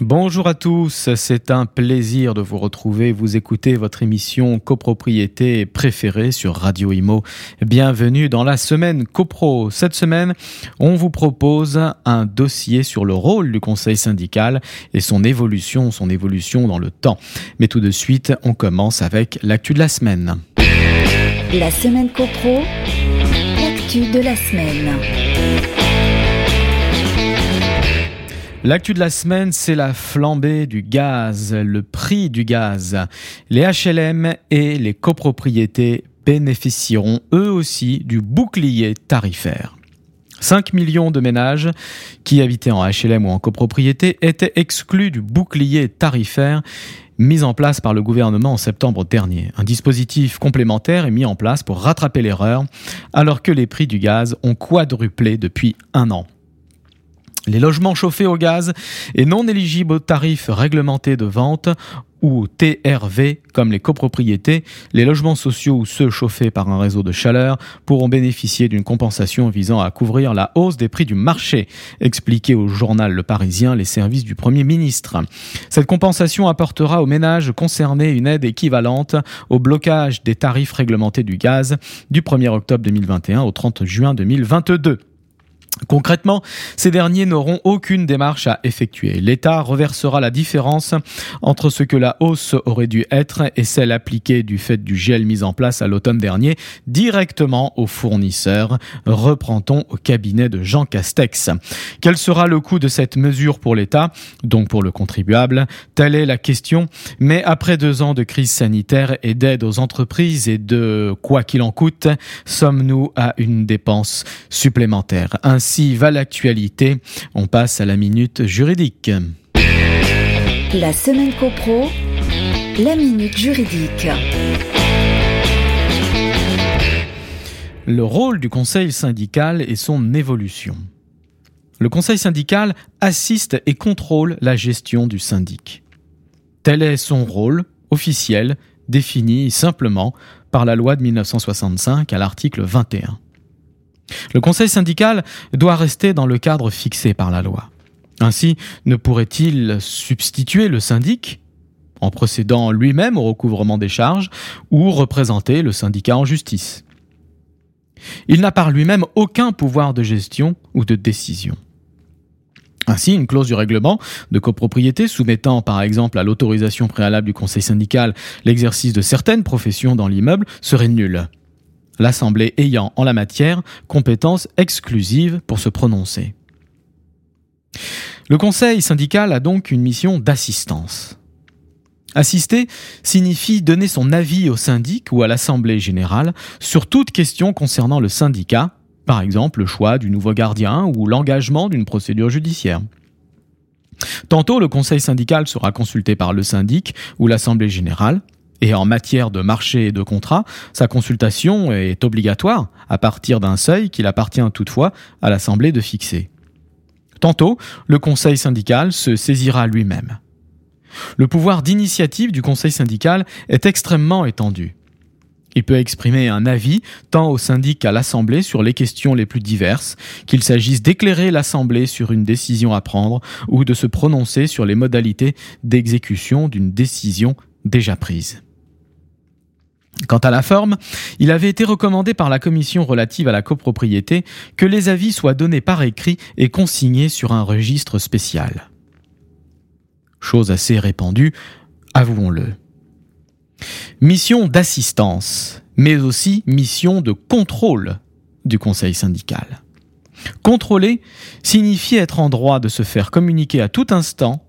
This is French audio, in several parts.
Bonjour à tous, c'est un plaisir de vous retrouver. Vous écoutez votre émission copropriété préférée sur Radio Imo. Bienvenue dans la semaine copro. Cette semaine, on vous propose un dossier sur le rôle du conseil syndical et son évolution, son évolution dans le temps. Mais tout de suite, on commence avec l'actu de la semaine. La semaine copro, l'actu de la semaine. L'actu de la semaine, c'est la flambée du gaz, le prix du gaz. Les HLM et les copropriétés bénéficieront eux aussi du bouclier tarifaire. 5 millions de ménages qui habitaient en HLM ou en copropriété étaient exclus du bouclier tarifaire mis en place par le gouvernement en septembre dernier. Un dispositif complémentaire est mis en place pour rattraper l'erreur alors que les prix du gaz ont quadruplé depuis un an. Les logements chauffés au gaz et non éligibles aux tarifs réglementés de vente ou TRV comme les copropriétés, les logements sociaux ou ceux chauffés par un réseau de chaleur pourront bénéficier d'une compensation visant à couvrir la hausse des prix du marché, expliqué au journal Le Parisien les services du Premier ministre. Cette compensation apportera aux ménages concernés une aide équivalente au blocage des tarifs réglementés du gaz du 1er octobre 2021 au 30 juin 2022. Concrètement, ces derniers n'auront aucune démarche à effectuer. L'État reversera la différence entre ce que la hausse aurait dû être et celle appliquée du fait du gel mis en place à l'automne dernier directement aux fournisseurs, reprend-on au cabinet de Jean Castex. Quel sera le coût de cette mesure pour l'État, donc pour le contribuable? Telle est la question. Mais après deux ans de crise sanitaire et d'aide aux entreprises et de quoi qu'il en coûte, sommes-nous à une dépense supplémentaire? Va l'actualité. On passe à la minute juridique. La semaine copro, la minute juridique. Le rôle du conseil syndical et son évolution. Le conseil syndical assiste et contrôle la gestion du syndic. Tel est son rôle officiel défini simplement par la loi de 1965 à l'article 21. Le conseil syndical doit rester dans le cadre fixé par la loi. Ainsi, ne pourrait-il substituer le syndic en procédant lui-même au recouvrement des charges ou représenter le syndicat en justice? Il n'a par lui-même aucun pouvoir de gestion ou de décision. Ainsi, une clause du règlement de copropriété soumettant par exemple à l'autorisation préalable du conseil syndical l'exercice de certaines professions dans l'immeuble serait nulle l'Assemblée ayant en la matière compétence exclusive pour se prononcer. Le Conseil syndical a donc une mission d'assistance. Assister signifie donner son avis au syndic ou à l'Assemblée générale sur toute question concernant le syndicat, par exemple le choix du nouveau gardien ou l'engagement d'une procédure judiciaire. Tantôt le conseil syndical sera consulté par le syndic ou l'Assemblée générale, et en matière de marché et de contrat, sa consultation est obligatoire à partir d'un seuil qu'il appartient toutefois à l'Assemblée de fixer. Tantôt, le Conseil syndical se saisira lui-même. Le pouvoir d'initiative du Conseil syndical est extrêmement étendu. Il peut exprimer un avis tant au syndic qu'à l'Assemblée sur les questions les plus diverses, qu'il s'agisse d'éclairer l'Assemblée sur une décision à prendre ou de se prononcer sur les modalités d'exécution d'une décision déjà prise. Quant à la forme, il avait été recommandé par la commission relative à la copropriété que les avis soient donnés par écrit et consignés sur un registre spécial. Chose assez répandue, avouons-le. Mission d'assistance, mais aussi mission de contrôle du conseil syndical. Contrôler signifie être en droit de se faire communiquer à tout instant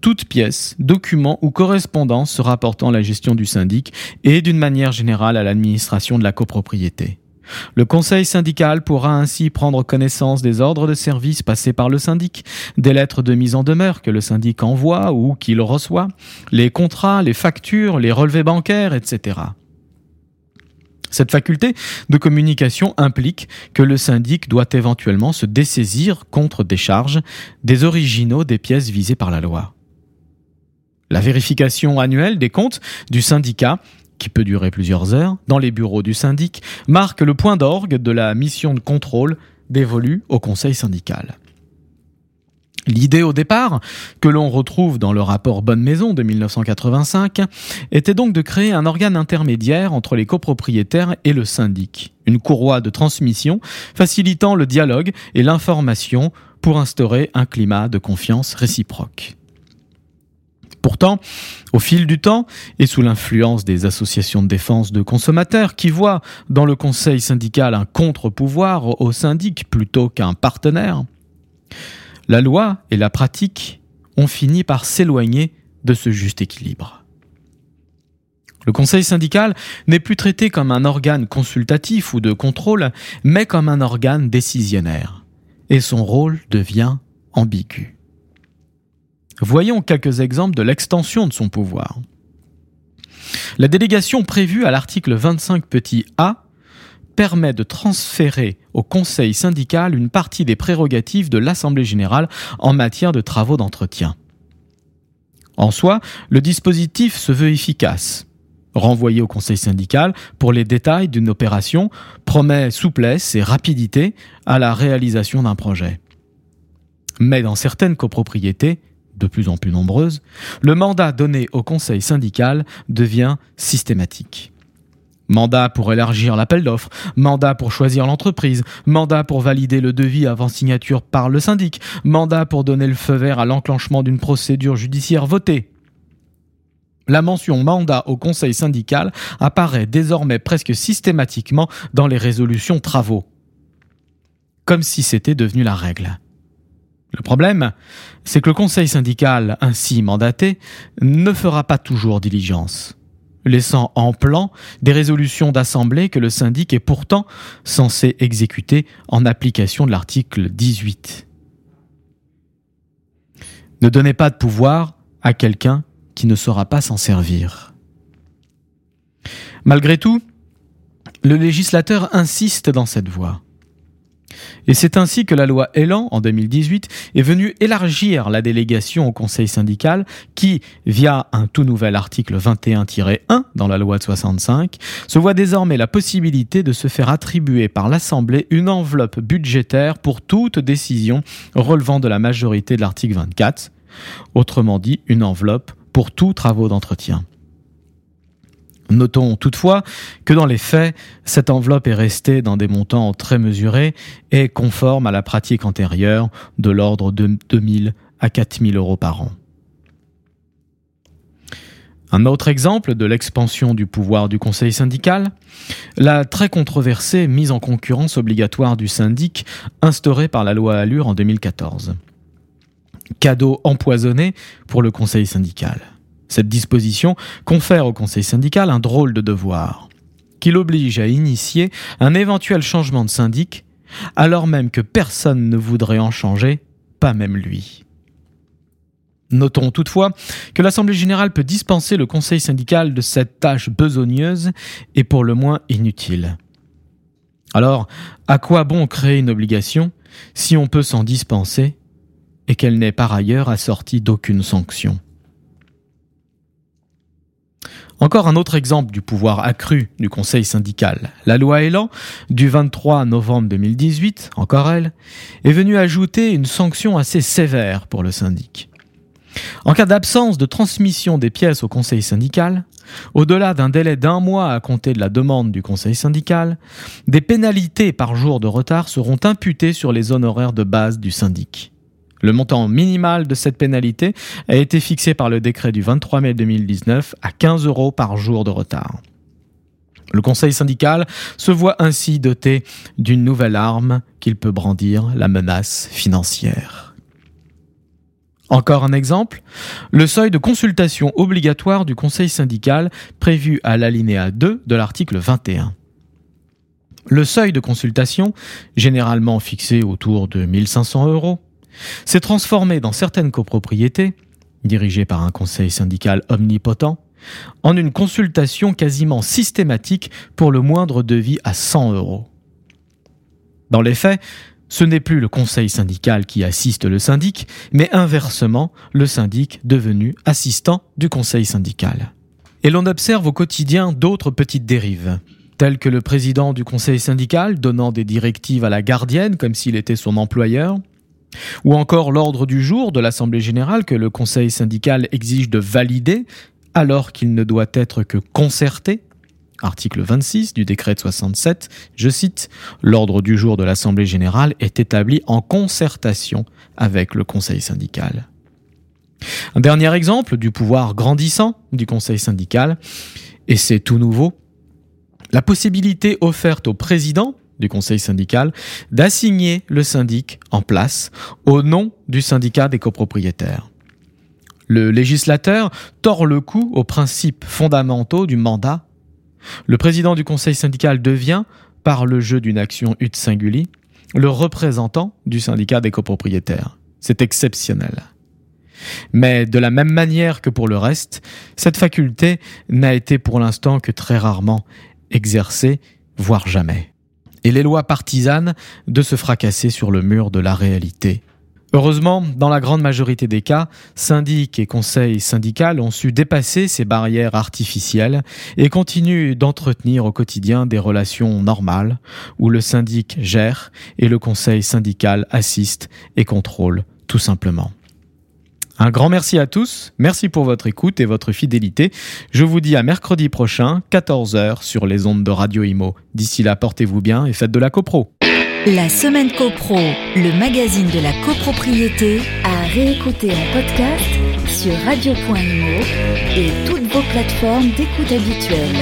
toute pièce, document ou correspondance se rapportant à la gestion du syndic et d'une manière générale à l'administration de la copropriété. Le conseil syndical pourra ainsi prendre connaissance des ordres de service passés par le syndic, des lettres de mise en demeure que le syndic envoie ou qu'il reçoit, les contrats, les factures, les relevés bancaires, etc. Cette faculté de communication implique que le syndic doit éventuellement se dessaisir contre des charges des originaux des pièces visées par la loi. La vérification annuelle des comptes du syndicat qui peut durer plusieurs heures, dans les bureaux du syndic, marque le point d'orgue de la mission de contrôle dévolue au conseil syndical. L'idée au départ, que l'on retrouve dans le rapport Bonne Maison de 1985, était donc de créer un organe intermédiaire entre les copropriétaires et le syndic, une courroie de transmission facilitant le dialogue et l'information pour instaurer un climat de confiance réciproque. Pourtant, au fil du temps, et sous l'influence des associations de défense de consommateurs qui voient dans le conseil syndical un contre-pouvoir au syndic plutôt qu'un partenaire, la loi et la pratique ont fini par s'éloigner de ce juste équilibre. Le conseil syndical n'est plus traité comme un organe consultatif ou de contrôle, mais comme un organe décisionnaire, et son rôle devient ambigu. Voyons quelques exemples de l'extension de son pouvoir. La délégation prévue à l'article 25 petit a permet de transférer au conseil syndical une partie des prérogatives de l'Assemblée générale en matière de travaux d'entretien. En soi, le dispositif se veut efficace. Renvoyer au conseil syndical pour les détails d'une opération promet souplesse et rapidité à la réalisation d'un projet. Mais dans certaines copropriétés, de plus en plus nombreuses, le mandat donné au conseil syndical devient systématique. Mandat pour élargir l'appel d'offres, mandat pour choisir l'entreprise, mandat pour valider le devis avant signature par le syndic, mandat pour donner le feu vert à l'enclenchement d'une procédure judiciaire votée. La mention mandat au conseil syndical apparaît désormais presque systématiquement dans les résolutions travaux. Comme si c'était devenu la règle. Le problème, c'est que le conseil syndical ainsi mandaté ne fera pas toujours diligence, laissant en plan des résolutions d'assemblée que le syndic est pourtant censé exécuter en application de l'article 18. Ne donnez pas de pouvoir à quelqu'un qui ne saura pas s'en servir. Malgré tout, le législateur insiste dans cette voie. Et c'est ainsi que la loi Elan, en 2018, est venue élargir la délégation au conseil syndical qui, via un tout nouvel article 21-1 dans la loi de 65, se voit désormais la possibilité de se faire attribuer par l'Assemblée une enveloppe budgétaire pour toute décision relevant de la majorité de l'article 24, autrement dit une enveloppe pour tous travaux d'entretien. Notons toutefois que dans les faits, cette enveloppe est restée dans des montants très mesurés et conforme à la pratique antérieure de l'ordre de 2000 à 4000 euros par an. Un autre exemple de l'expansion du pouvoir du conseil syndical, la très controversée mise en concurrence obligatoire du syndic instaurée par la loi Allure en 2014. Cadeau empoisonné pour le conseil syndical. Cette disposition confère au conseil syndical un drôle de devoir, qui l'oblige à initier un éventuel changement de syndic, alors même que personne ne voudrait en changer, pas même lui. Notons toutefois que l'Assemblée générale peut dispenser le conseil syndical de cette tâche besogneuse et pour le moins inutile. Alors, à quoi bon créer une obligation si on peut s'en dispenser et qu'elle n'est par ailleurs assortie d'aucune sanction? Encore un autre exemple du pouvoir accru du Conseil syndical. La loi Elan du 23 novembre 2018, encore elle, est venue ajouter une sanction assez sévère pour le syndic. En cas d'absence de transmission des pièces au Conseil syndical, au-delà d'un délai d'un mois à compter de la demande du Conseil syndical, des pénalités par jour de retard seront imputées sur les honoraires de base du syndic. Le montant minimal de cette pénalité a été fixé par le décret du 23 mai 2019 à 15 euros par jour de retard. Le conseil syndical se voit ainsi doté d'une nouvelle arme qu'il peut brandir, la menace financière. Encore un exemple, le seuil de consultation obligatoire du conseil syndical prévu à l'alinéa 2 de l'article 21. Le seuil de consultation, généralement fixé autour de 1500 euros, s'est transformé dans certaines copropriétés, dirigées par un conseil syndical omnipotent, en une consultation quasiment systématique pour le moindre devis à 100 euros. Dans les faits, Ce n'est plus le conseil syndical qui assiste le syndic, mais inversement, le syndic devenu assistant du conseil syndical. Et l'on observe au quotidien d'autres petites dérives, telles que le président du conseil syndical donnant des directives à la gardienne comme s'il était son employeur, ou encore l'ordre du jour de l'Assemblée générale que le conseil syndical exige de valider alors qu'il ne doit être que concerté, article 26 du décret de 67, je cite, L'ordre du jour de l'Assemblée générale est établi en concertation avec le Conseil syndical. Un dernier exemple du pouvoir grandissant du Conseil syndical, et c'est tout nouveau, la possibilité offerte au président du Conseil syndical d'assigner le syndic en place au nom du syndicat des copropriétaires. Le législateur tord le cou aux principes fondamentaux du mandat le président du conseil syndical devient, par le jeu d'une action ut singuli, le représentant du syndicat des copropriétaires. C'est exceptionnel. Mais de la même manière que pour le reste, cette faculté n'a été pour l'instant que très rarement exercée, voire jamais. Et les lois partisanes de se fracasser sur le mur de la réalité Heureusement, dans la grande majorité des cas, syndics et conseils syndicaux ont su dépasser ces barrières artificielles et continuent d'entretenir au quotidien des relations normales où le syndic gère et le conseil syndical assiste et contrôle tout simplement. Un grand merci à tous, merci pour votre écoute et votre fidélité. Je vous dis à mercredi prochain, 14h sur les ondes de Radio Imo. D'ici là, portez-vous bien et faites de la copro. La semaine CoPro, le magazine de la copropriété, à réécouter en podcast sur radio.imo et toutes vos plateformes d'écoute habituelles.